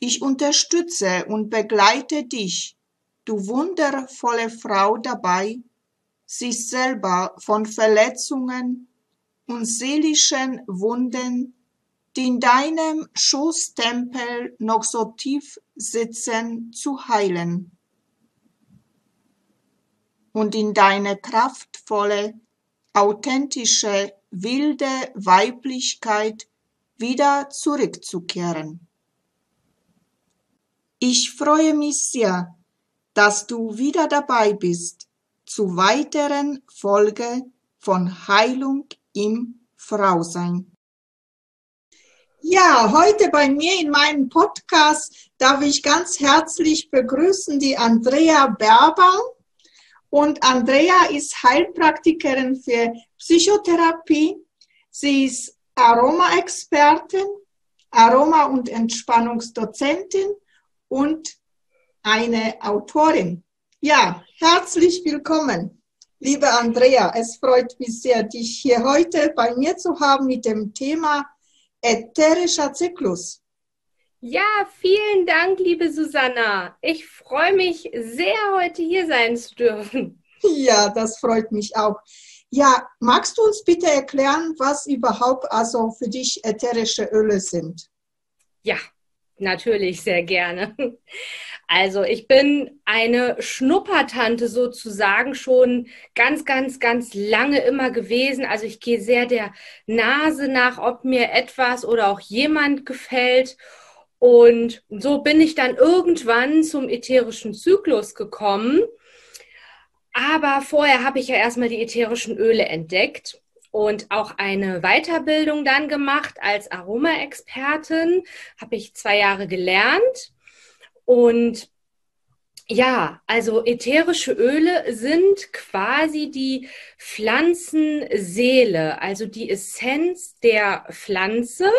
Ich unterstütze und begleite dich, du wundervolle Frau dabei, sich selber von Verletzungen und seelischen Wunden, die in deinem Schoßtempel noch so tief sitzen, zu heilen und in deine kraftvolle, authentische, wilde Weiblichkeit wieder zurückzukehren. Ich freue mich sehr, dass du wieder dabei bist zu weiteren Folge von Heilung im Frausein. Ja, heute bei mir in meinem Podcast darf ich ganz herzlich begrüßen die Andrea Berbaum. Und Andrea ist Heilpraktikerin für Psychotherapie. Sie ist Aroma-Expertin, Aroma- und Entspannungsdozentin und eine Autorin. Ja, herzlich willkommen, liebe Andrea. Es freut mich sehr, dich hier heute bei mir zu haben mit dem Thema ätherischer Zyklus. Ja, vielen Dank, liebe Susanna. Ich freue mich sehr, heute hier sein zu dürfen. Ja, das freut mich auch. Ja, magst du uns bitte erklären, was überhaupt also für dich ätherische Öle sind? Ja, natürlich sehr gerne. Also ich bin eine Schnuppertante sozusagen schon ganz, ganz, ganz lange immer gewesen. Also ich gehe sehr der Nase nach, ob mir etwas oder auch jemand gefällt. Und so bin ich dann irgendwann zum ätherischen Zyklus gekommen. Aber vorher habe ich ja erstmal die ätherischen Öle entdeckt und auch eine Weiterbildung dann gemacht als Aromaexpertin. Habe ich zwei Jahre gelernt. Und ja, also ätherische Öle sind quasi die Pflanzenseele, also die Essenz der Pflanze.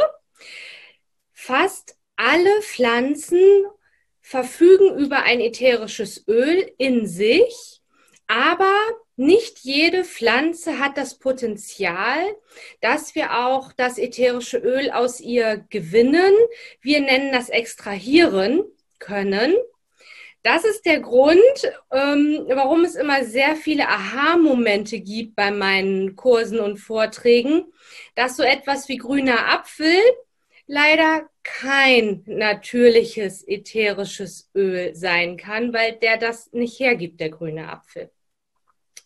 Fast alle Pflanzen verfügen über ein ätherisches Öl in sich, aber nicht jede Pflanze hat das Potenzial, dass wir auch das ätherische Öl aus ihr gewinnen. Wir nennen das extrahieren können. Das ist der Grund, ähm, warum es immer sehr viele Aha-Momente gibt bei meinen Kursen und Vorträgen, dass so etwas wie grüner Apfel leider kein natürliches ätherisches Öl sein kann, weil der das nicht hergibt, der grüne Apfel.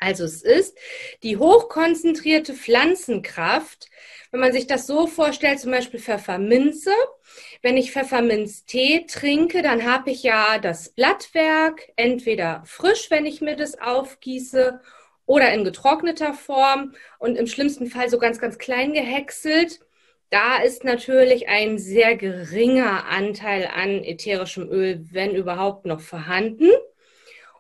Also es ist die hochkonzentrierte Pflanzenkraft, wenn man sich das so vorstellt, zum Beispiel Pfefferminze. Wenn ich Pfefferminztee trinke, dann habe ich ja das Blattwerk entweder frisch, wenn ich mir das aufgieße, oder in getrockneter Form und im schlimmsten Fall so ganz, ganz klein gehäckselt. Da ist natürlich ein sehr geringer Anteil an ätherischem Öl, wenn überhaupt noch vorhanden.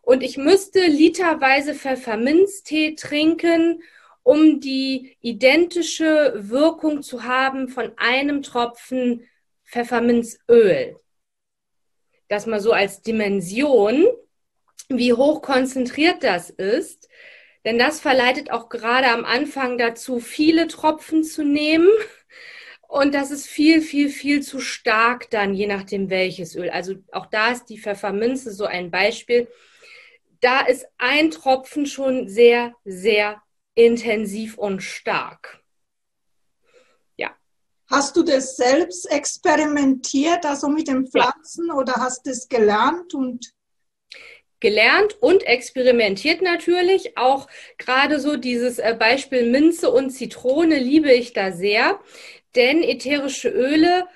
Und ich müsste literweise Pfefferminztee trinken, um die identische Wirkung zu haben von einem Tropfen Pfefferminzöl. Das mal so als Dimension, wie hoch konzentriert das ist. Denn das verleitet auch gerade am Anfang dazu, viele Tropfen zu nehmen und das ist viel, viel, viel zu stark dann, je nachdem welches Öl. Also auch da ist die Pfefferminze so ein Beispiel. Da ist ein Tropfen schon sehr, sehr intensiv und stark. Hast du das selbst experimentiert, also mit den Pflanzen, ja. oder hast du es gelernt und gelernt und experimentiert natürlich. Auch gerade so dieses äh, Beispiel Minze und Zitrone liebe ich da sehr, denn ätherische Öle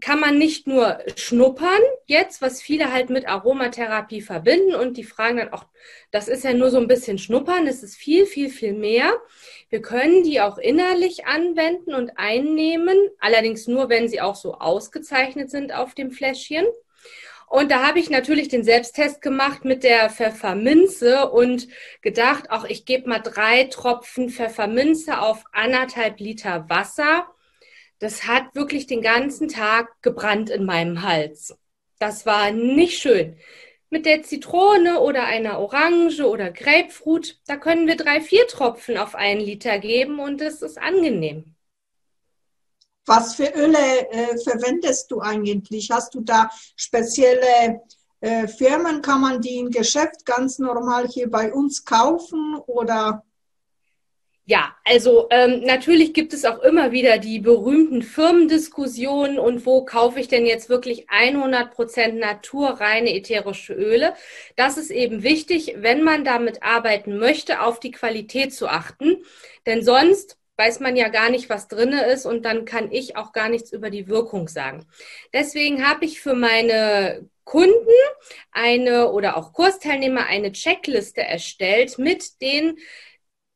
kann man nicht nur schnuppern jetzt, was viele halt mit Aromatherapie verbinden und die fragen dann auch, das ist ja nur so ein bisschen schnuppern, es ist viel, viel, viel mehr. Wir können die auch innerlich anwenden und einnehmen, allerdings nur, wenn sie auch so ausgezeichnet sind auf dem Fläschchen. Und da habe ich natürlich den Selbsttest gemacht mit der Pfefferminze und gedacht, auch ich gebe mal drei Tropfen Pfefferminze auf anderthalb Liter Wasser. Das hat wirklich den ganzen Tag gebrannt in meinem Hals. Das war nicht schön. Mit der Zitrone oder einer Orange oder Grapefruit, da können wir drei, vier Tropfen auf einen Liter geben und es ist angenehm. Was für Öle äh, verwendest du eigentlich? Hast du da spezielle äh, Firmen? Kann man die im Geschäft ganz normal hier bei uns kaufen oder? Ja, also ähm, natürlich gibt es auch immer wieder die berühmten Firmendiskussionen und wo kaufe ich denn jetzt wirklich 100% naturreine ätherische Öle. Das ist eben wichtig, wenn man damit arbeiten möchte, auf die Qualität zu achten. Denn sonst weiß man ja gar nicht, was drinne ist und dann kann ich auch gar nichts über die Wirkung sagen. Deswegen habe ich für meine Kunden eine oder auch Kursteilnehmer eine Checkliste erstellt mit den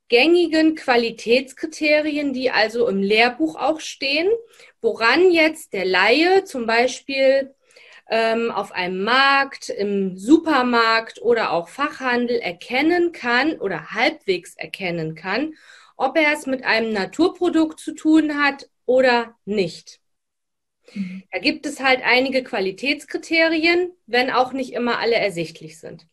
gängigen Qualitätskriterien, die also im Lehrbuch auch stehen, woran jetzt der Laie zum Beispiel ähm, auf einem Markt, im Supermarkt oder auch Fachhandel erkennen kann oder halbwegs erkennen kann, ob er es mit einem Naturprodukt zu tun hat oder nicht. Mhm. Da gibt es halt einige Qualitätskriterien, wenn auch nicht immer alle ersichtlich sind.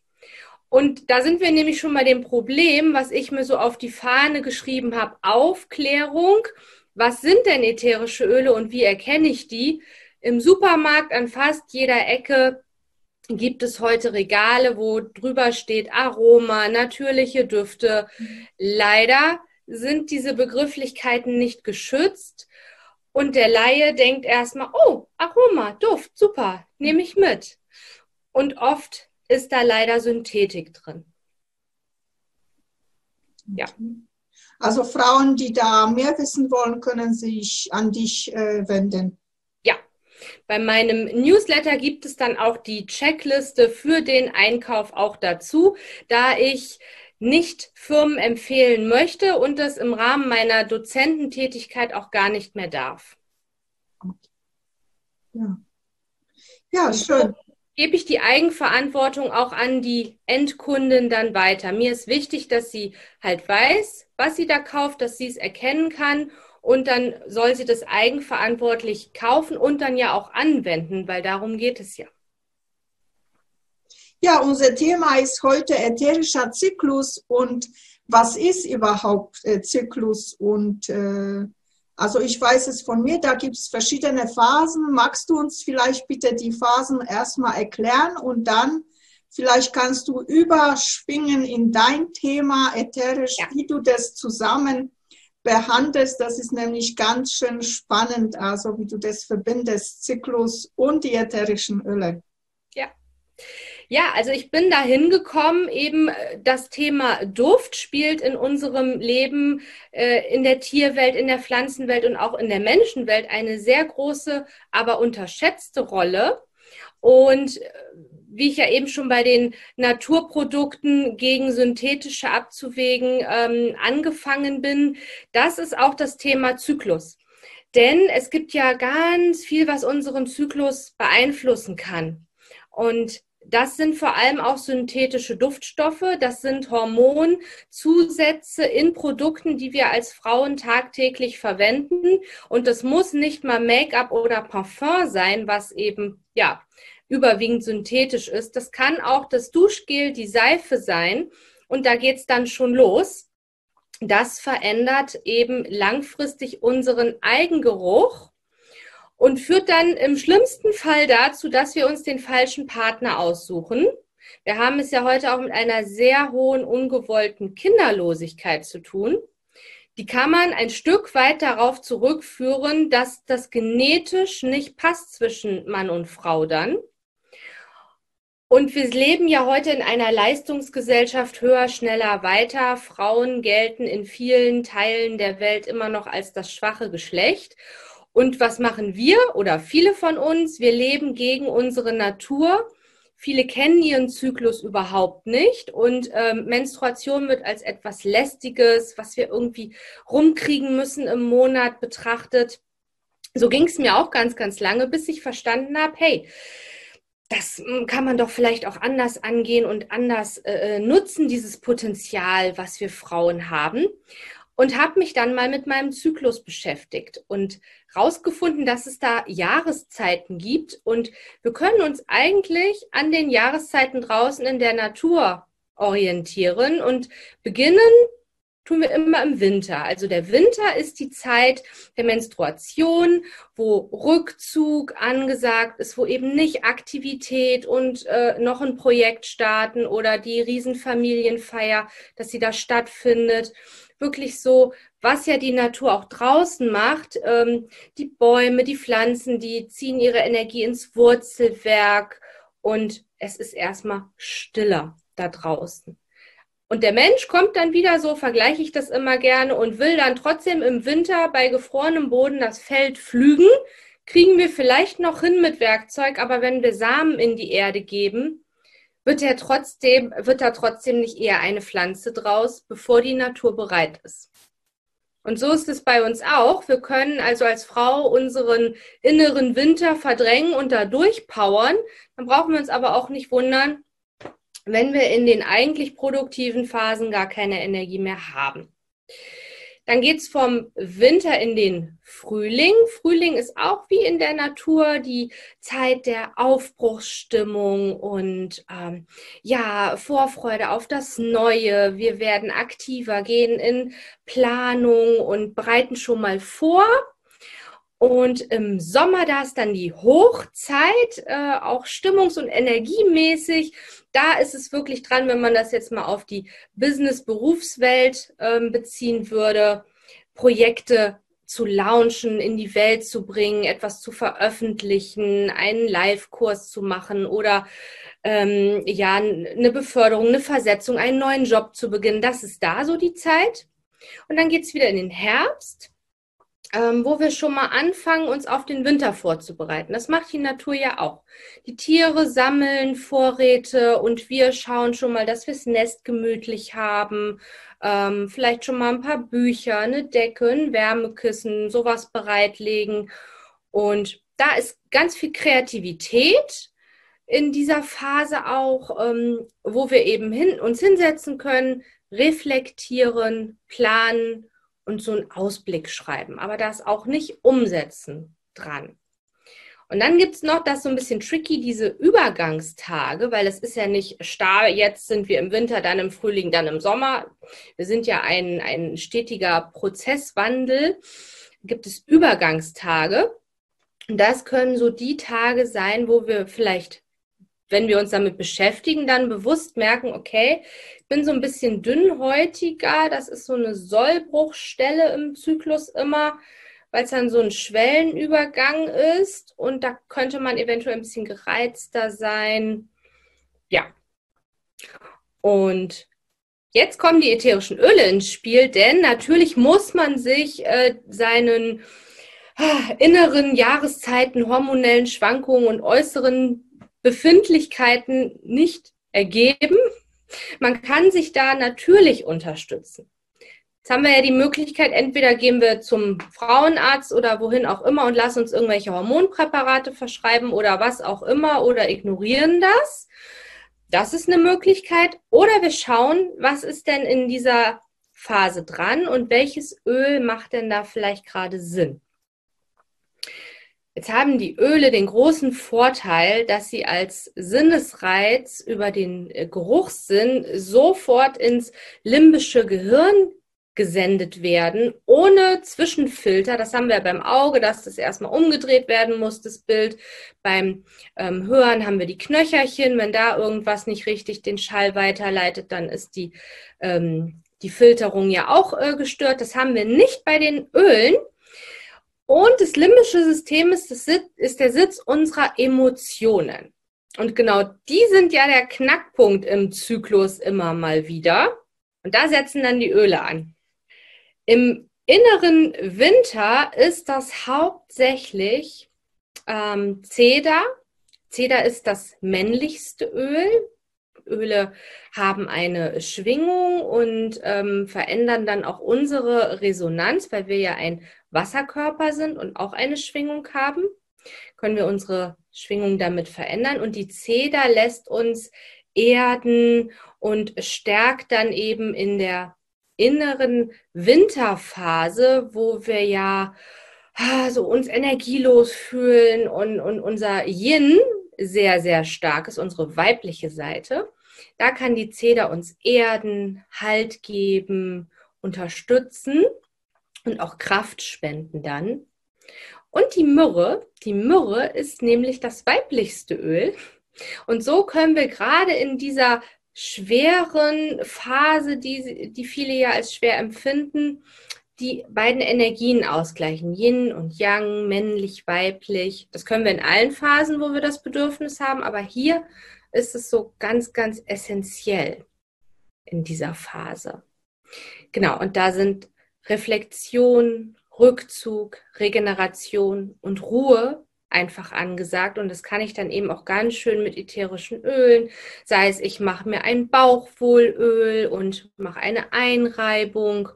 Und da sind wir nämlich schon bei dem Problem, was ich mir so auf die Fahne geschrieben habe, Aufklärung. Was sind denn ätherische Öle und wie erkenne ich die? Im Supermarkt an fast jeder Ecke gibt es heute Regale, wo drüber steht Aroma, natürliche Düfte. Leider sind diese Begrifflichkeiten nicht geschützt und der Laie denkt erstmal, oh, Aroma, Duft, super, nehme ich mit. Und oft ist da leider Synthetik drin. Ja. Also Frauen, die da mehr wissen wollen, können sich an dich äh, wenden. Ja, bei meinem Newsletter gibt es dann auch die Checkliste für den Einkauf auch dazu, da ich nicht Firmen empfehlen möchte und das im Rahmen meiner Dozententätigkeit auch gar nicht mehr darf. Ja, ja schön. Gebe ich die Eigenverantwortung auch an die Endkunden dann weiter. Mir ist wichtig, dass sie halt weiß, was sie da kauft, dass sie es erkennen kann und dann soll sie das eigenverantwortlich kaufen und dann ja auch anwenden, weil darum geht es ja. Ja, unser Thema ist heute ätherischer Zyklus und was ist überhaupt äh, Zyklus? Und äh, also ich weiß es von mir, da gibt es verschiedene Phasen. Magst du uns vielleicht bitte die Phasen erstmal erklären und dann vielleicht kannst du überschwingen in dein Thema ätherisch, ja. wie du das zusammen behandelst. Das ist nämlich ganz schön spannend, also wie du das verbindest, Zyklus und die ätherischen Öle. Ja. Ja, also ich bin da hingekommen, eben äh, das Thema Duft spielt in unserem Leben, äh, in der Tierwelt, in der Pflanzenwelt und auch in der Menschenwelt eine sehr große, aber unterschätzte Rolle. Und äh, wie ich ja eben schon bei den Naturprodukten gegen synthetische abzuwägen ähm, angefangen bin, das ist auch das Thema Zyklus. Denn es gibt ja ganz viel, was unseren Zyklus beeinflussen kann. Und das sind vor allem auch synthetische Duftstoffe. Das sind Hormonzusätze in Produkten, die wir als Frauen tagtäglich verwenden. Und das muss nicht mal Make-up oder Parfum sein, was eben, ja, überwiegend synthetisch ist. Das kann auch das Duschgel, die Seife sein. Und da geht's dann schon los. Das verändert eben langfristig unseren Eigengeruch und führt dann im schlimmsten Fall dazu, dass wir uns den falschen Partner aussuchen. Wir haben es ja heute auch mit einer sehr hohen ungewollten Kinderlosigkeit zu tun. die kann man ein Stück weit darauf zurückführen, dass das genetisch nicht passt zwischen Mann und Frau dann. Und wir leben ja heute in einer Leistungsgesellschaft höher, schneller, weiter. Frauen gelten in vielen Teilen der Welt immer noch als das schwache Geschlecht. Und was machen wir oder viele von uns? Wir leben gegen unsere Natur Viele kennen ihren Zyklus überhaupt nicht und ähm, Menstruation wird als etwas Lästiges, was wir irgendwie rumkriegen müssen im Monat betrachtet. So ging es mir auch ganz, ganz lange, bis ich verstanden habe, hey, das hm, kann man doch vielleicht auch anders angehen und anders äh, äh, nutzen, dieses Potenzial, was wir Frauen haben und habe mich dann mal mit meinem Zyklus beschäftigt und rausgefunden, dass es da Jahreszeiten gibt. Und wir können uns eigentlich an den Jahreszeiten draußen in der Natur orientieren. Und beginnen tun wir immer im Winter. Also der Winter ist die Zeit der Menstruation, wo Rückzug angesagt ist, wo eben nicht Aktivität und äh, noch ein Projekt starten oder die Riesenfamilienfeier, dass sie da stattfindet, wirklich so, was ja die Natur auch draußen macht. Ähm, die Bäume, die Pflanzen, die ziehen ihre Energie ins Wurzelwerk und es ist erstmal stiller da draußen. Und der Mensch kommt dann wieder, so vergleiche ich das immer gerne, und will dann trotzdem im Winter bei gefrorenem Boden das Feld pflügen. Kriegen wir vielleicht noch hin mit Werkzeug, aber wenn wir Samen in die Erde geben, wird er trotzdem, wird da trotzdem nicht eher eine Pflanze draus, bevor die Natur bereit ist. Und so ist es bei uns auch. Wir können also als Frau unseren inneren Winter verdrängen und da durchpowern. Dann brauchen wir uns aber auch nicht wundern, wenn wir in den eigentlich produktiven Phasen gar keine Energie mehr haben. Dann geht's vom Winter in den Frühling. Frühling ist auch wie in der Natur die Zeit der Aufbruchsstimmung und ähm, ja, Vorfreude auf das Neue. Wir werden aktiver, gehen in Planung und bereiten schon mal vor. Und im Sommer, da ist dann die Hochzeit, äh, auch stimmungs- und energiemäßig da ist es wirklich dran, wenn man das jetzt mal auf die Business-Berufswelt ähm, beziehen würde, Projekte zu launchen, in die Welt zu bringen, etwas zu veröffentlichen, einen Live-Kurs zu machen oder ähm, ja, eine Beförderung, eine Versetzung, einen neuen Job zu beginnen. Das ist da so die Zeit. Und dann geht es wieder in den Herbst ähm, wo wir schon mal anfangen, uns auf den Winter vorzubereiten. Das macht die Natur ja auch. Die Tiere sammeln Vorräte und wir schauen schon mal, dass wir das Nest gemütlich haben. Ähm, vielleicht schon mal ein paar Bücher, eine Decke, ein Wärmekissen, sowas bereitlegen. Und da ist ganz viel Kreativität in dieser Phase auch, ähm, wo wir eben hin, uns hinsetzen können, reflektieren, planen und so einen Ausblick schreiben, aber das auch nicht umsetzen dran. Und dann gibt es noch das so ein bisschen tricky, diese Übergangstage, weil es ist ja nicht starr, jetzt sind wir im Winter, dann im Frühling, dann im Sommer. Wir sind ja ein, ein stetiger Prozesswandel. Gibt es Übergangstage. Und das können so die Tage sein, wo wir vielleicht wenn wir uns damit beschäftigen, dann bewusst merken, okay, ich bin so ein bisschen dünnhäutiger, das ist so eine Sollbruchstelle im Zyklus immer, weil es dann so ein Schwellenübergang ist und da könnte man eventuell ein bisschen gereizter sein. Ja. Und jetzt kommen die ätherischen Öle ins Spiel, denn natürlich muss man sich äh, seinen äh, inneren Jahreszeiten, hormonellen Schwankungen und äußeren Befindlichkeiten nicht ergeben. Man kann sich da natürlich unterstützen. Jetzt haben wir ja die Möglichkeit, entweder gehen wir zum Frauenarzt oder wohin auch immer und lassen uns irgendwelche Hormonpräparate verschreiben oder was auch immer oder ignorieren das. Das ist eine Möglichkeit. Oder wir schauen, was ist denn in dieser Phase dran und welches Öl macht denn da vielleicht gerade Sinn. Jetzt haben die Öle den großen Vorteil, dass sie als Sinnesreiz über den äh, Geruchssinn sofort ins limbische Gehirn gesendet werden, ohne Zwischenfilter. Das haben wir beim Auge, dass das erstmal umgedreht werden muss, das Bild. Beim ähm, Hören haben wir die Knöcherchen. Wenn da irgendwas nicht richtig den Schall weiterleitet, dann ist die ähm, die Filterung ja auch äh, gestört. Das haben wir nicht bei den Ölen. Und das limbische System ist, das ist der Sitz unserer Emotionen. Und genau die sind ja der Knackpunkt im Zyklus immer mal wieder. Und da setzen dann die Öle an. Im inneren Winter ist das hauptsächlich ähm, Zeder. Zeder ist das männlichste Öl. Öle haben eine Schwingung und ähm, verändern dann auch unsere Resonanz, weil wir ja ein Wasserkörper sind und auch eine Schwingung haben. Können wir unsere Schwingung damit verändern und die Zeder lässt uns erden und stärkt dann eben in der inneren Winterphase, wo wir ja ah, so uns energielos fühlen und, und unser Yin sehr, sehr stark ist, unsere weibliche Seite. Da kann die Zeder uns erden, Halt geben, unterstützen und auch Kraft spenden dann. Und die Myrrhe, die Myrrhe ist nämlich das weiblichste Öl. Und so können wir gerade in dieser schweren Phase, die, die viele ja als schwer empfinden, die beiden Energien ausgleichen. Yin und Yang, männlich, weiblich. Das können wir in allen Phasen, wo wir das Bedürfnis haben, aber hier ist es so ganz, ganz essentiell in dieser Phase. Genau, und da sind Reflexion, Rückzug, Regeneration und Ruhe einfach angesagt. Und das kann ich dann eben auch ganz schön mit ätherischen Ölen, sei es ich mache mir ein Bauchwohlöl und mache eine Einreibung.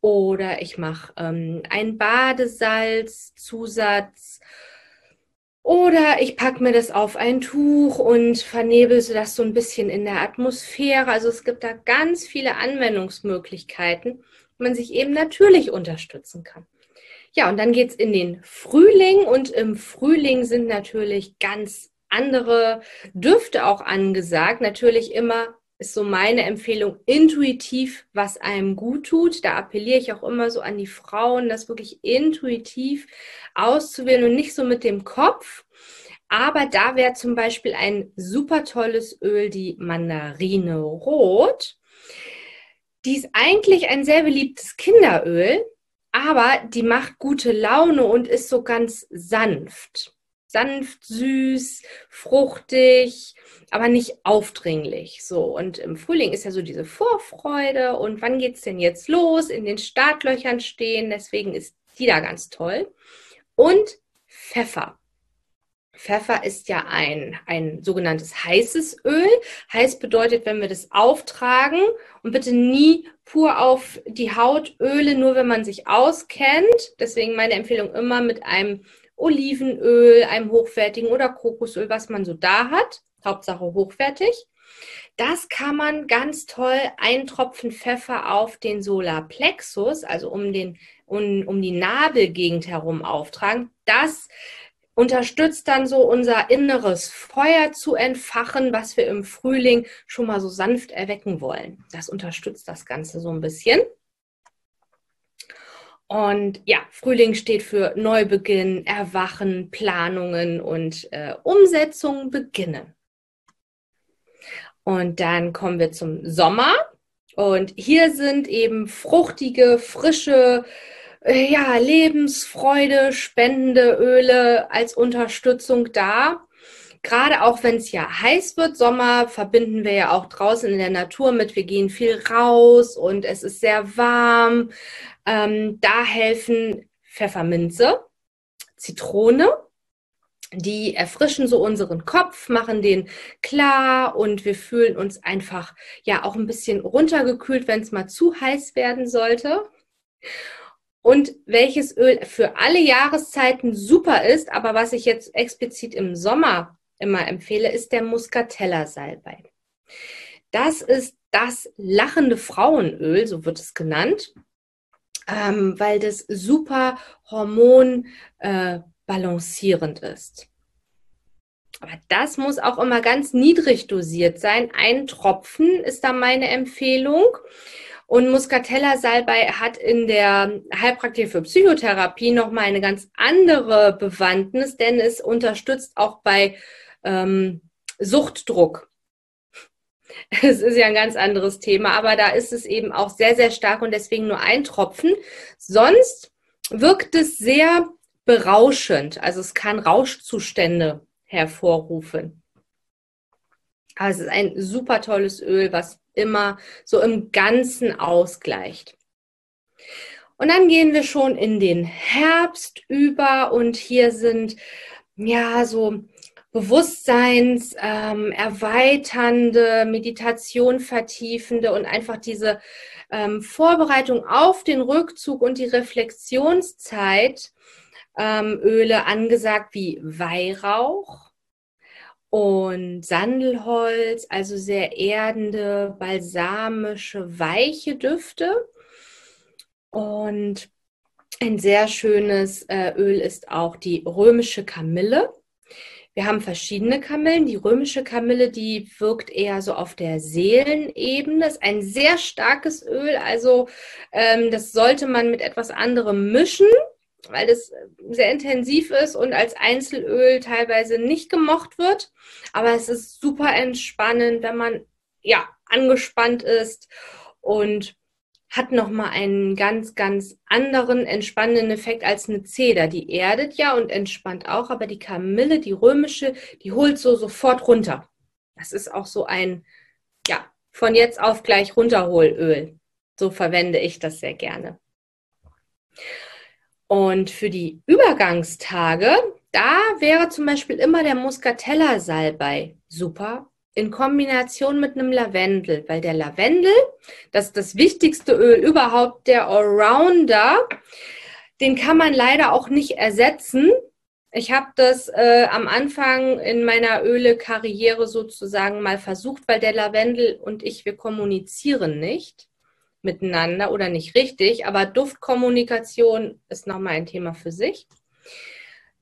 Oder ich mache ähm, einen Badesalzzusatz. Oder ich packe mir das auf ein Tuch und vernebel das so ein bisschen in der Atmosphäre. Also es gibt da ganz viele Anwendungsmöglichkeiten, man sich eben natürlich unterstützen kann. Ja, und dann geht es in den Frühling und im Frühling sind natürlich ganz andere Düfte auch angesagt. Natürlich immer ist so meine Empfehlung intuitiv, was einem gut tut. Da appelliere ich auch immer so an die Frauen, das wirklich intuitiv auszuwählen und nicht so mit dem Kopf. Aber da wäre zum Beispiel ein super tolles Öl die Mandarine Rot. Die ist eigentlich ein sehr beliebtes Kinderöl, aber die macht gute Laune und ist so ganz sanft sanft, süß, fruchtig, aber nicht aufdringlich. So, und im Frühling ist ja so diese Vorfreude und wann geht es denn jetzt los? In den Startlöchern stehen, deswegen ist die da ganz toll. Und Pfeffer. Pfeffer ist ja ein, ein sogenanntes heißes Öl. Heiß bedeutet, wenn wir das auftragen und bitte nie pur auf die Haut Öle, nur wenn man sich auskennt. Deswegen meine Empfehlung immer mit einem Olivenöl, einem hochwertigen oder Kokosöl, was man so da hat. Hauptsache hochwertig. Das kann man ganz toll einen Tropfen Pfeffer auf den Solarplexus, also um, den, um, um die Nabelgegend herum auftragen. Das unterstützt dann so unser inneres Feuer zu entfachen, was wir im Frühling schon mal so sanft erwecken wollen. Das unterstützt das Ganze so ein bisschen. Und ja, Frühling steht für Neubeginn, Erwachen, Planungen und äh, Umsetzungen beginnen. Und dann kommen wir zum Sommer. Und hier sind eben fruchtige, frische, ja, Lebensfreude spendende Öle als Unterstützung da. Gerade auch wenn es ja heiß wird, Sommer verbinden wir ja auch draußen in der Natur mit, wir gehen viel raus und es ist sehr warm. Ähm, da helfen Pfefferminze, Zitrone, die erfrischen so unseren Kopf, machen den klar und wir fühlen uns einfach ja auch ein bisschen runtergekühlt, wenn es mal zu heiß werden sollte. Und welches Öl für alle Jahreszeiten super ist, aber was ich jetzt explizit im Sommer immer empfehle, ist der Muscatella-Salbei. Das ist das lachende Frauenöl, so wird es genannt ähm, weil das super hormonbalancierend äh, ist. Aber das muss auch immer ganz niedrig dosiert sein. Ein Tropfen ist da meine Empfehlung. Und Muscatella Salbei hat in der Heilpraktik für Psychotherapie nochmal eine ganz andere Bewandtnis, denn es unterstützt auch bei ähm, Suchtdruck. Es ist ja ein ganz anderes Thema, aber da ist es eben auch sehr, sehr stark und deswegen nur ein Tropfen. Sonst wirkt es sehr berauschend. Also es kann Rauschzustände hervorrufen. Also es ist ein super tolles Öl, was immer so im Ganzen ausgleicht. Und dann gehen wir schon in den Herbst über und hier sind ja so Bewusstseins ähm, erweiternde, Meditation vertiefende und einfach diese ähm, Vorbereitung auf den Rückzug und die Reflexionszeit ähm, Öle angesagt wie Weihrauch und Sandelholz, also sehr erdende, balsamische, weiche Düfte. Und ein sehr schönes äh, Öl ist auch die römische Kamille. Wir haben verschiedene Kamillen. Die römische Kamille, die wirkt eher so auf der Seelenebene. Ist ein sehr starkes Öl. Also ähm, das sollte man mit etwas anderem mischen, weil das sehr intensiv ist und als Einzelöl teilweise nicht gemocht wird. Aber es ist super entspannend, wenn man ja angespannt ist und hat nochmal einen ganz, ganz anderen entspannenden Effekt als eine Zeder. Die erdet ja und entspannt auch, aber die Kamille, die römische, die holt so sofort runter. Das ist auch so ein, ja, von jetzt auf gleich runterholöl. So verwende ich das sehr gerne. Und für die Übergangstage, da wäre zum Beispiel immer der Muscatella-Salbei super in Kombination mit einem Lavendel, weil der Lavendel, das ist das wichtigste Öl überhaupt, der Allrounder, den kann man leider auch nicht ersetzen. Ich habe das äh, am Anfang in meiner Öle-Karriere sozusagen mal versucht, weil der Lavendel und ich, wir kommunizieren nicht miteinander oder nicht richtig, aber Duftkommunikation ist nochmal ein Thema für sich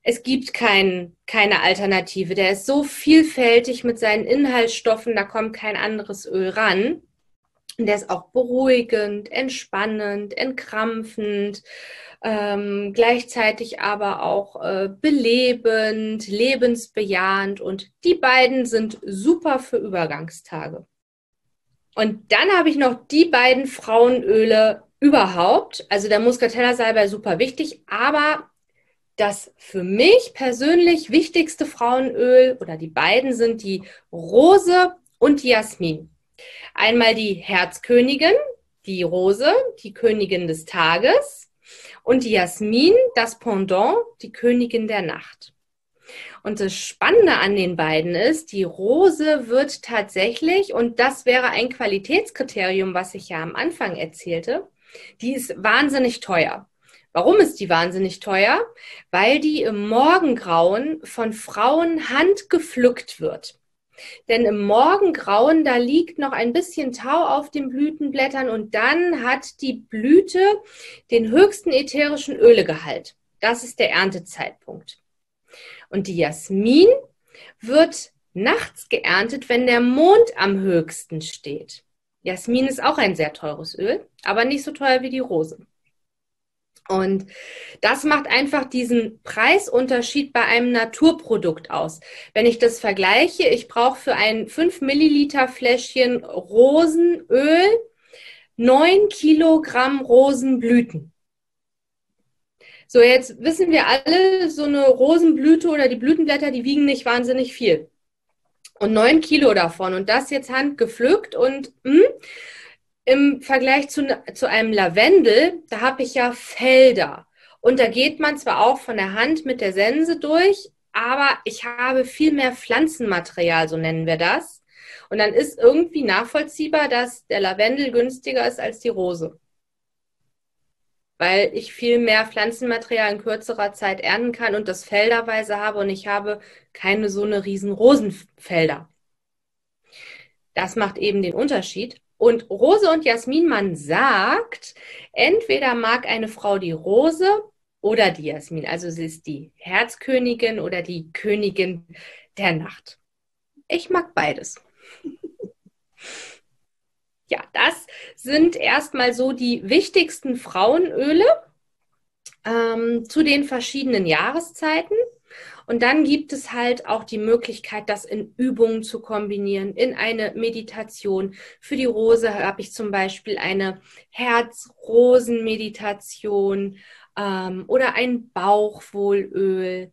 es gibt kein, keine Alternative. Der ist so vielfältig mit seinen Inhaltsstoffen, da kommt kein anderes Öl ran. Der ist auch beruhigend, entspannend, entkrampfend, ähm, gleichzeitig aber auch äh, belebend, lebensbejahend. Und die beiden sind super für Übergangstage. Und dann habe ich noch die beiden Frauenöle überhaupt. Also der Muscatella Salbei super wichtig, aber das für mich persönlich wichtigste Frauenöl oder die beiden sind die Rose und die Jasmin. Einmal die Herzkönigin, die Rose, die Königin des Tages und die Jasmin, das Pendant, die Königin der Nacht. Und das Spannende an den beiden ist, die Rose wird tatsächlich, und das wäre ein Qualitätskriterium, was ich ja am Anfang erzählte, die ist wahnsinnig teuer. Warum ist die wahnsinnig teuer? Weil die im Morgengrauen von Frauen handgepflückt wird. Denn im Morgengrauen, da liegt noch ein bisschen Tau auf den Blütenblättern und dann hat die Blüte den höchsten ätherischen Ölegehalt. Das ist der Erntezeitpunkt. Und die Jasmin wird nachts geerntet, wenn der Mond am höchsten steht. Jasmin ist auch ein sehr teures Öl, aber nicht so teuer wie die Rose. Und das macht einfach diesen Preisunterschied bei einem Naturprodukt aus. Wenn ich das vergleiche, ich brauche für ein 5 Milliliter Fläschchen Rosenöl 9 Kilogramm Rosenblüten. So, jetzt wissen wir alle, so eine Rosenblüte oder die Blütenblätter, die wiegen nicht wahnsinnig viel. Und 9 Kilo davon. Und das jetzt handgepflückt und mh, hm, im Vergleich zu, zu einem Lavendel, da habe ich ja Felder. Und da geht man zwar auch von der Hand mit der Sense durch, aber ich habe viel mehr Pflanzenmaterial, so nennen wir das. Und dann ist irgendwie nachvollziehbar, dass der Lavendel günstiger ist als die Rose. Weil ich viel mehr Pflanzenmaterial in kürzerer Zeit ernten kann und das felderweise habe und ich habe keine so eine riesen Rosenfelder. Das macht eben den Unterschied. Und Rose und Jasmin, man sagt, entweder mag eine Frau die Rose oder die Jasmin. Also sie ist die Herzkönigin oder die Königin der Nacht. Ich mag beides. Ja, das sind erstmal so die wichtigsten Frauenöle ähm, zu den verschiedenen Jahreszeiten. Und dann gibt es halt auch die Möglichkeit, das in Übungen zu kombinieren, in eine Meditation. Für die Rose habe ich zum Beispiel eine Herz-Rosen-Meditation ähm, oder ein Bauchwohlöl.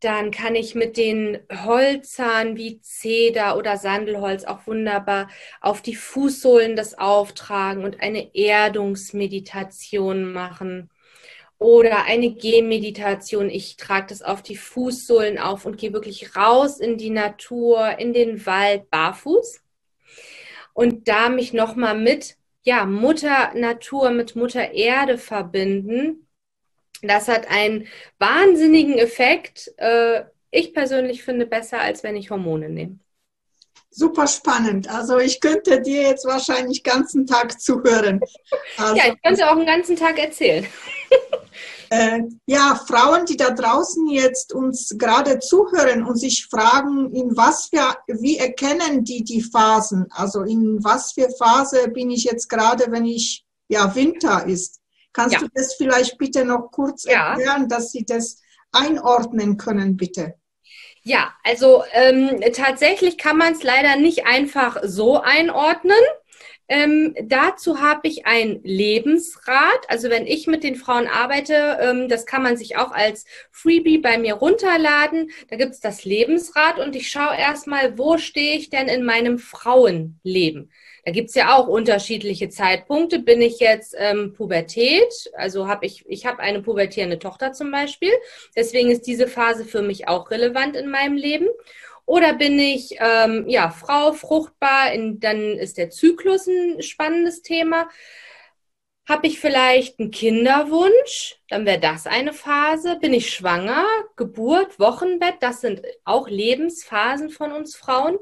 Dann kann ich mit den Holzern wie Zeder oder Sandelholz auch wunderbar auf die Fußsohlen das auftragen und eine Erdungsmeditation machen. Oder eine Gehmeditation. Ich trage das auf die Fußsohlen auf und gehe wirklich raus in die Natur, in den Wald, barfuß. Und da mich nochmal mit ja, Mutter Natur, mit Mutter Erde verbinden das hat einen wahnsinnigen Effekt. Äh, ich persönlich finde besser, als wenn ich Hormone nehme. Super spannend. Also ich könnte dir jetzt wahrscheinlich den ganzen Tag zuhören. Also, ja, ich könnte auch einen ganzen Tag erzählen. äh, ja, Frauen, die da draußen jetzt uns gerade zuhören und sich fragen, in was für, wie erkennen die die Phasen? Also in was für Phase bin ich jetzt gerade, wenn ich, ja, Winter ist? Kannst ja. du das vielleicht bitte noch kurz ja. erklären, dass Sie das einordnen können, bitte? Ja, also ähm, tatsächlich kann man es leider nicht einfach so einordnen. Ähm, dazu habe ich ein Lebensrat. Also wenn ich mit den Frauen arbeite, ähm, das kann man sich auch als Freebie bei mir runterladen. Da gibt es das Lebensrad und ich schaue erstmal, wo stehe ich denn in meinem Frauenleben. Da gibt's ja auch unterschiedliche Zeitpunkte. Bin ich jetzt ähm, Pubertät, also habe ich, ich habe eine pubertierende Tochter zum Beispiel. Deswegen ist diese Phase für mich auch relevant in meinem Leben. Oder bin ich ähm, ja Frau fruchtbar? In, dann ist der Zyklus ein spannendes Thema. Habe ich vielleicht einen Kinderwunsch? Dann wäre das eine Phase. Bin ich schwanger? Geburt, Wochenbett? Das sind auch Lebensphasen von uns Frauen.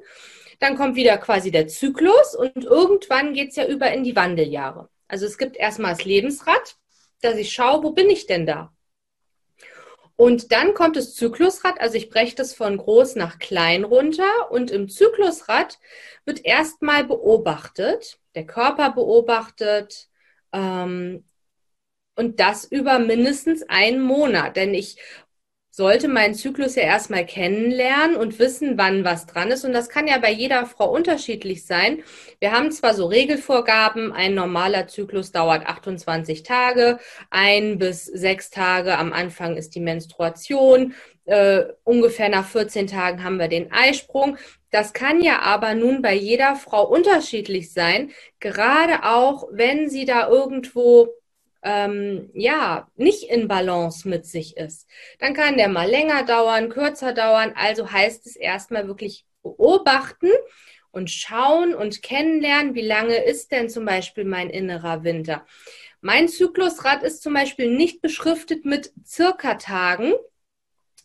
Dann kommt wieder quasi der Zyklus und irgendwann geht es ja über in die Wandeljahre. Also es gibt erstmal das Lebensrad, dass ich schaue, wo bin ich denn da? Und dann kommt das Zyklusrad, also ich breche das von groß nach klein runter und im Zyklusrad wird erstmal beobachtet, der Körper beobachtet ähm, und das über mindestens einen Monat. Denn ich sollte meinen Zyklus ja erstmal kennenlernen und wissen, wann was dran ist. Und das kann ja bei jeder Frau unterschiedlich sein. Wir haben zwar so Regelvorgaben, ein normaler Zyklus dauert 28 Tage, ein bis sechs Tage am Anfang ist die Menstruation, äh, ungefähr nach 14 Tagen haben wir den Eisprung. Das kann ja aber nun bei jeder Frau unterschiedlich sein, gerade auch wenn sie da irgendwo ähm, ja, nicht in Balance mit sich ist, dann kann der mal länger dauern, kürzer dauern. Also heißt es erstmal wirklich beobachten und schauen und kennenlernen, wie lange ist denn zum Beispiel mein innerer Winter. Mein Zyklusrad ist zum Beispiel nicht beschriftet mit circa Tagen,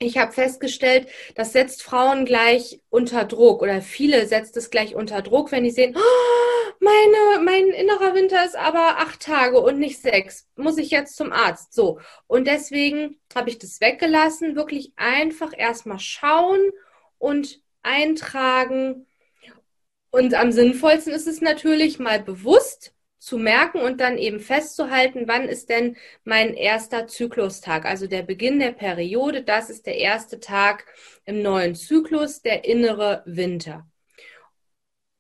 ich habe festgestellt, das setzt Frauen gleich unter Druck oder viele setzt es gleich unter Druck, wenn die sehen, oh, meine, mein innerer Winter ist aber acht Tage und nicht sechs. Muss ich jetzt zum Arzt? So. Und deswegen habe ich das weggelassen, wirklich einfach erstmal schauen und eintragen. Und am sinnvollsten ist es natürlich mal bewusst zu merken und dann eben festzuhalten, wann ist denn mein erster Zyklustag, also der Beginn der Periode, das ist der erste Tag im neuen Zyklus, der innere Winter.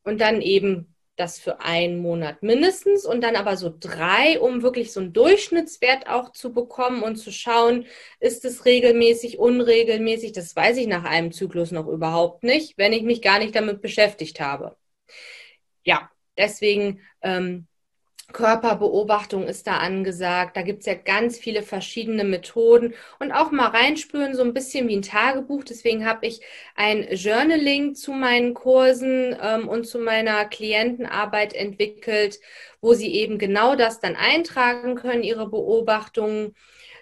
Und dann eben das für einen Monat mindestens und dann aber so drei, um wirklich so einen Durchschnittswert auch zu bekommen und zu schauen, ist es regelmäßig, unregelmäßig, das weiß ich nach einem Zyklus noch überhaupt nicht, wenn ich mich gar nicht damit beschäftigt habe. Ja, deswegen ähm, Körperbeobachtung ist da angesagt. Da gibt es ja ganz viele verschiedene Methoden und auch mal reinspüren, so ein bisschen wie ein Tagebuch. Deswegen habe ich ein Journaling zu meinen Kursen ähm, und zu meiner Klientenarbeit entwickelt, wo sie eben genau das dann eintragen können, ihre Beobachtungen.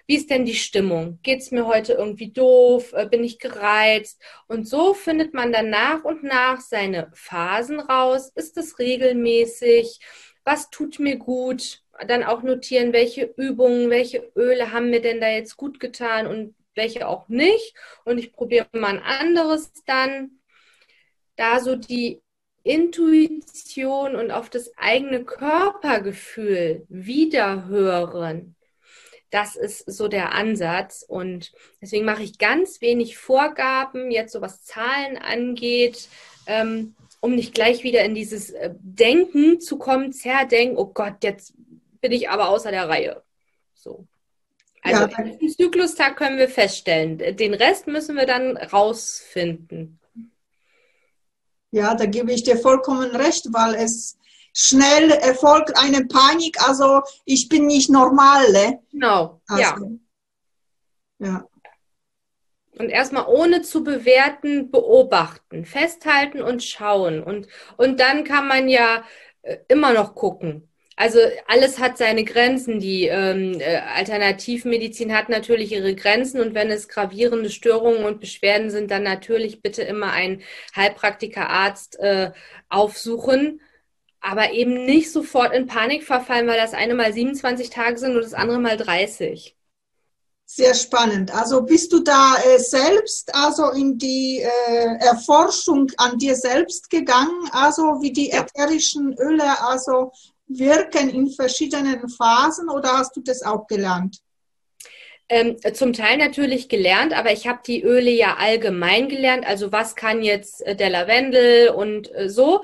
Wie ist denn die Stimmung? Geht es mir heute irgendwie doof? Äh, bin ich gereizt? Und so findet man dann nach und nach seine Phasen raus. Ist es regelmäßig? Was tut mir gut, dann auch notieren, welche Übungen, welche Öle haben mir denn da jetzt gut getan und welche auch nicht. Und ich probiere mal ein anderes dann. Da so die Intuition und auf das eigene Körpergefühl wiederhören. Das ist so der Ansatz. Und deswegen mache ich ganz wenig Vorgaben, jetzt so was Zahlen angeht, ähm, um nicht gleich wieder in dieses äh, Denken zu kommen, zerdenken, oh Gott, jetzt bin ich aber außer der Reihe. So. Also ja, im Zyklustag können wir feststellen. Den Rest müssen wir dann rausfinden. Ja, da gebe ich dir vollkommen recht, weil es schnell erfolgt eine Panik. Also ich bin nicht normal. Ne? Genau. Also, ja. Ja. Und erstmal ohne zu bewerten, beobachten, festhalten und schauen. Und, und dann kann man ja äh, immer noch gucken. Also alles hat seine Grenzen. Die ähm, äh, Alternativmedizin hat natürlich ihre Grenzen und wenn es gravierende Störungen und Beschwerden sind, dann natürlich bitte immer einen Heilpraktikerarzt äh, aufsuchen, aber eben nicht sofort in Panik verfallen, weil das eine mal 27 Tage sind und das andere mal 30. Sehr spannend. Also bist du da äh, selbst also in die äh, Erforschung an dir selbst gegangen, also wie die ätherischen Öle also wirken in verschiedenen Phasen oder hast du das auch gelernt? Ähm, zum Teil natürlich gelernt, aber ich habe die Öle ja allgemein gelernt. Also was kann jetzt äh, der Lavendel und äh, so.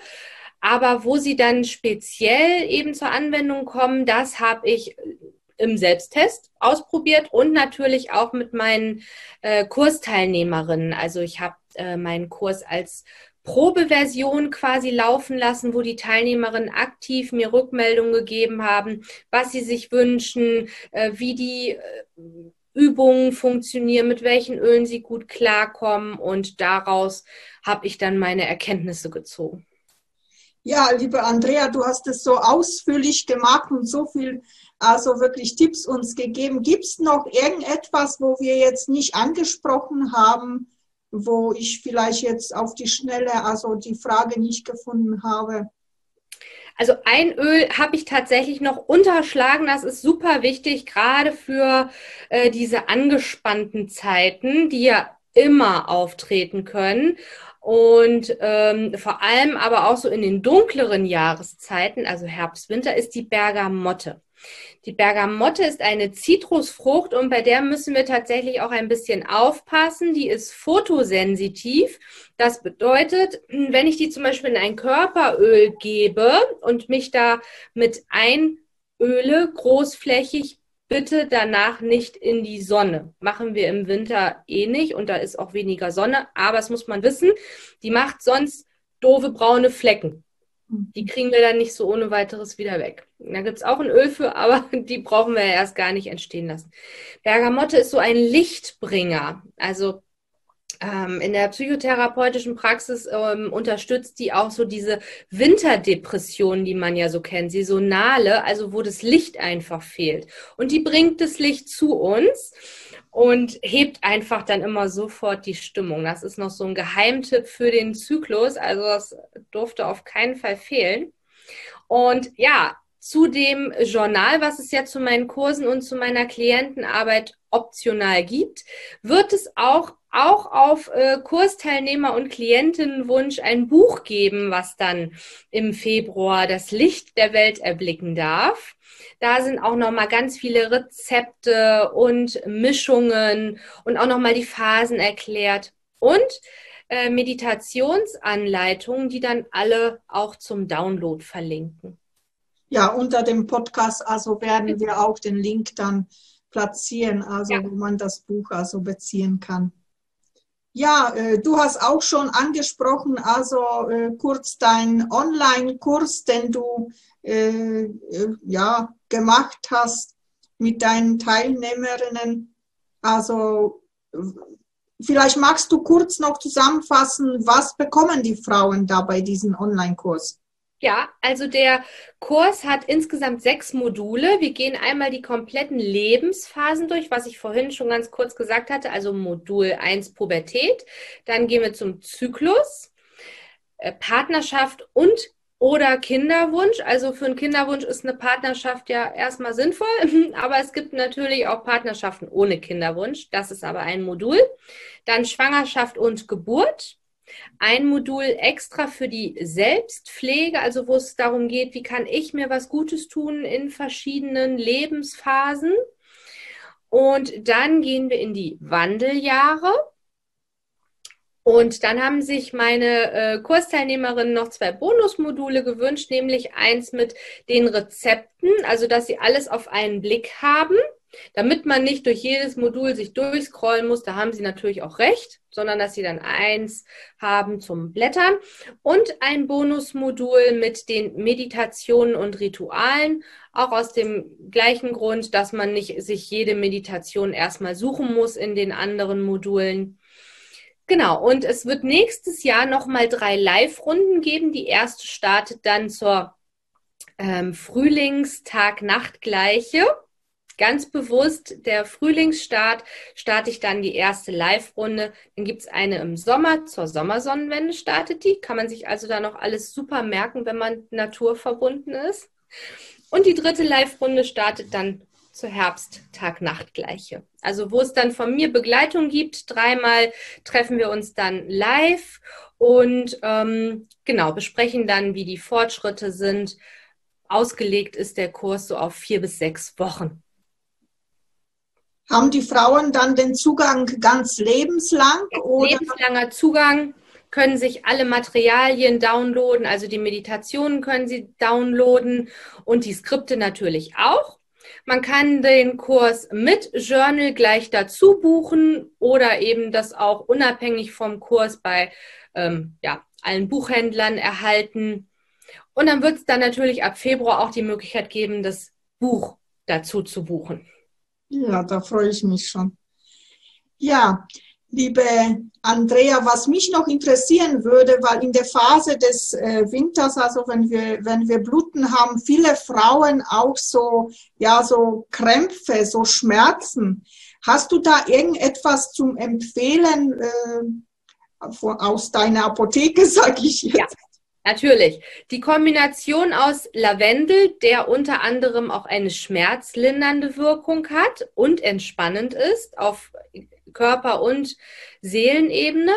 Aber wo sie dann speziell eben zur Anwendung kommen, das habe ich im Selbsttest ausprobiert und natürlich auch mit meinen äh, Kursteilnehmerinnen. Also ich habe äh, meinen Kurs als Probeversion quasi laufen lassen, wo die Teilnehmerinnen aktiv mir Rückmeldungen gegeben haben, was sie sich wünschen, äh, wie die äh, Übungen funktionieren, mit welchen Ölen sie gut klarkommen und daraus habe ich dann meine Erkenntnisse gezogen. Ja, liebe Andrea, du hast es so ausführlich gemacht und so viel, also wirklich Tipps uns gegeben. Gibt es noch irgendetwas, wo wir jetzt nicht angesprochen haben, wo ich vielleicht jetzt auf die Schnelle, also die Frage nicht gefunden habe. Also ein Öl habe ich tatsächlich noch unterschlagen. Das ist super wichtig, gerade für äh, diese angespannten Zeiten, die ja immer auftreten können. Und ähm, vor allem aber auch so in den dunkleren Jahreszeiten, also Herbst, Winter, ist die Bergamotte. Die Bergamotte ist eine Zitrusfrucht und bei der müssen wir tatsächlich auch ein bisschen aufpassen. Die ist photosensitiv. Das bedeutet, wenn ich die zum Beispiel in ein Körperöl gebe und mich da mit einöle, großflächig, bitte danach nicht in die Sonne. Machen wir im Winter eh nicht und da ist auch weniger Sonne, aber es muss man wissen, die macht sonst doofe braune Flecken. Die kriegen wir dann nicht so ohne weiteres wieder weg. Da gibt es auch ein Öl für, aber die brauchen wir ja erst gar nicht entstehen lassen. Bergamotte ist so ein Lichtbringer. Also ähm, in der psychotherapeutischen Praxis ähm, unterstützt die auch so diese Winterdepressionen, die man ja so kennt, saisonale, also wo das Licht einfach fehlt. Und die bringt das Licht zu uns und hebt einfach dann immer sofort die Stimmung. Das ist noch so ein Geheimtipp für den Zyklus, also das durfte auf keinen Fall fehlen. Und ja, zu dem Journal, was es ja zu meinen Kursen und zu meiner Klientenarbeit optional gibt, wird es auch auch auf äh, Kursteilnehmer und Klientinnenwunsch ein Buch geben, was dann im Februar das Licht der Welt erblicken darf. Da sind auch noch mal ganz viele Rezepte und Mischungen und auch noch mal die Phasen erklärt und äh, Meditationsanleitungen, die dann alle auch zum Download verlinken. Ja, unter dem Podcast also werden wir auch den Link dann platzieren, also ja. wo man das Buch also beziehen kann. Ja, äh, du hast auch schon angesprochen, also äh, kurz dein Online-Kurs, den du äh, äh, ja, gemacht hast mit deinen Teilnehmerinnen. Also vielleicht magst du kurz noch zusammenfassen, was bekommen die Frauen da bei diesem Online-Kurs? Ja, also der Kurs hat insgesamt sechs Module. Wir gehen einmal die kompletten Lebensphasen durch, was ich vorhin schon ganz kurz gesagt hatte, also Modul 1 Pubertät. Dann gehen wir zum Zyklus, äh, Partnerschaft und oder Kinderwunsch. Also für einen Kinderwunsch ist eine Partnerschaft ja erstmal sinnvoll, aber es gibt natürlich auch Partnerschaften ohne Kinderwunsch. Das ist aber ein Modul. Dann Schwangerschaft und Geburt ein Modul extra für die Selbstpflege, also wo es darum geht, wie kann ich mir was Gutes tun in verschiedenen Lebensphasen. Und dann gehen wir in die Wandeljahre. Und dann haben sich meine äh, Kursteilnehmerinnen noch zwei Bonusmodule gewünscht, nämlich eins mit den Rezepten, also dass sie alles auf einen Blick haben. Damit man nicht durch jedes Modul sich durchscrollen muss, da haben Sie natürlich auch recht, sondern dass Sie dann eins haben zum Blättern und ein Bonusmodul mit den Meditationen und Ritualen, auch aus dem gleichen Grund, dass man nicht sich jede Meditation erstmal suchen muss in den anderen Modulen. Genau, und es wird nächstes Jahr nochmal drei Live-Runden geben. Die erste startet dann zur ähm, Frühlingstag-Nacht-Gleiche ganz bewusst der Frühlingsstart, starte ich dann die erste Live-Runde. Dann gibt es eine im Sommer, zur Sommersonnenwende startet die. Kann man sich also da noch alles super merken, wenn man naturverbunden ist. Und die dritte Live-Runde startet dann zur Herbst-Tag-Nacht-Gleiche. Also wo es dann von mir Begleitung gibt, dreimal treffen wir uns dann live und ähm, genau besprechen dann, wie die Fortschritte sind. Ausgelegt ist der Kurs so auf vier bis sechs Wochen haben die Frauen dann den Zugang ganz lebenslang? Oder? Lebenslanger Zugang können sich alle Materialien downloaden, also die Meditationen können sie downloaden und die Skripte natürlich auch. Man kann den Kurs mit Journal gleich dazu buchen oder eben das auch unabhängig vom Kurs bei ähm, ja, allen Buchhändlern erhalten. Und dann wird es dann natürlich ab Februar auch die Möglichkeit geben, das Buch dazu zu buchen. Ja, da freue ich mich schon. Ja, liebe Andrea, was mich noch interessieren würde, weil in der Phase des äh, Winters, also wenn wir, wenn wir Bluten haben, viele Frauen auch so, ja, so Krämpfe, so Schmerzen. Hast du da irgendetwas zum Empfehlen äh, aus deiner Apotheke, sag ich jetzt? Ja. Natürlich. Die Kombination aus Lavendel, der unter anderem auch eine schmerzlindernde Wirkung hat und entspannend ist auf Körper- und Seelenebene.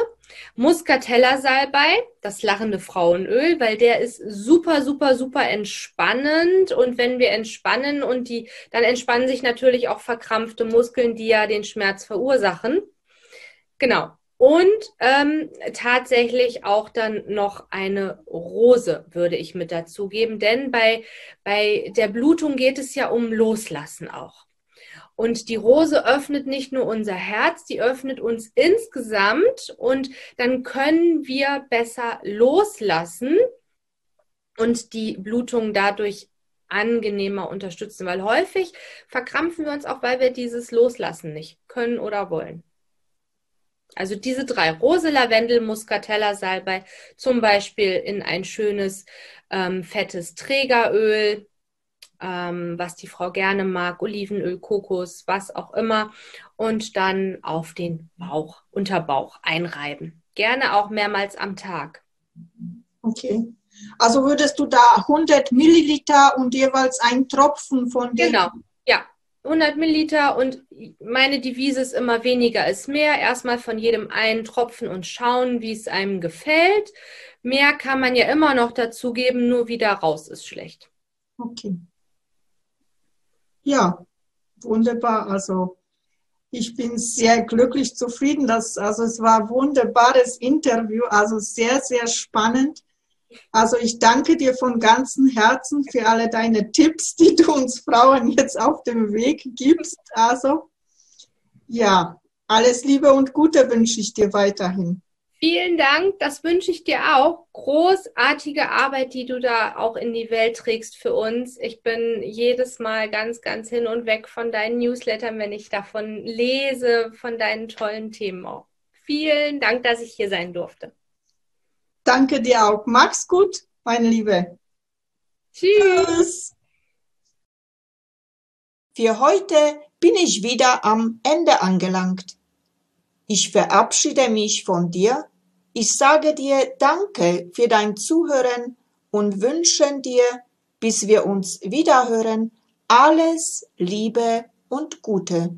Muscatella-Salbei, das lachende Frauenöl, weil der ist super, super, super entspannend. Und wenn wir entspannen und die, dann entspannen sich natürlich auch verkrampfte Muskeln, die ja den Schmerz verursachen. Genau. Und ähm, tatsächlich auch dann noch eine Rose würde ich mit dazugeben, denn bei, bei der Blutung geht es ja um Loslassen auch. Und die Rose öffnet nicht nur unser Herz, die öffnet uns insgesamt und dann können wir besser loslassen und die Blutung dadurch angenehmer unterstützen, weil häufig verkrampfen wir uns auch, weil wir dieses Loslassen nicht können oder wollen. Also diese drei, Rose, Lavendel, Muscatella, Salbei, zum Beispiel in ein schönes, ähm, fettes Trägeröl, ähm, was die Frau gerne mag, Olivenöl, Kokos, was auch immer. Und dann auf den Bauch, Unterbauch einreiben. Gerne auch mehrmals am Tag. Okay. Also würdest du da 100 Milliliter und jeweils ein Tropfen von dem. Genau, 100 Milliliter und meine Devise ist immer weniger ist mehr. Erstmal von jedem einen Tropfen und schauen, wie es einem gefällt. Mehr kann man ja immer noch dazugeben, nur wieder raus ist schlecht. Okay. Ja, wunderbar. Also ich bin sehr glücklich zufrieden. Dass, also es war ein wunderbares Interview, also sehr, sehr spannend. Also ich danke dir von ganzem Herzen für alle deine Tipps, die du uns Frauen jetzt auf dem Weg gibst. Also ja, alles Liebe und Gute wünsche ich dir weiterhin. Vielen Dank, das wünsche ich dir auch. Großartige Arbeit, die du da auch in die Welt trägst für uns. Ich bin jedes Mal ganz, ganz hin und weg von deinen Newslettern, wenn ich davon lese, von deinen tollen Themen auch. Vielen Dank, dass ich hier sein durfte. Danke dir auch. Mach's gut, meine Liebe. Tschüss. Für heute bin ich wieder am Ende angelangt. Ich verabschiede mich von dir. Ich sage dir Danke für dein Zuhören und wünsche dir, bis wir uns wiederhören, alles Liebe und Gute.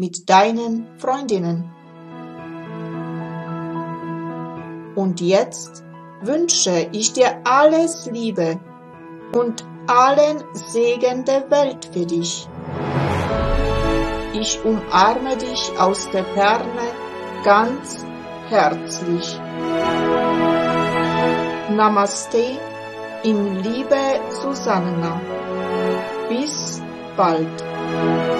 mit deinen Freundinnen. Und jetzt wünsche ich dir alles Liebe und allen Segen der Welt für dich. Ich umarme dich aus der Ferne ganz herzlich. Namaste in Liebe Susanna. Bis bald.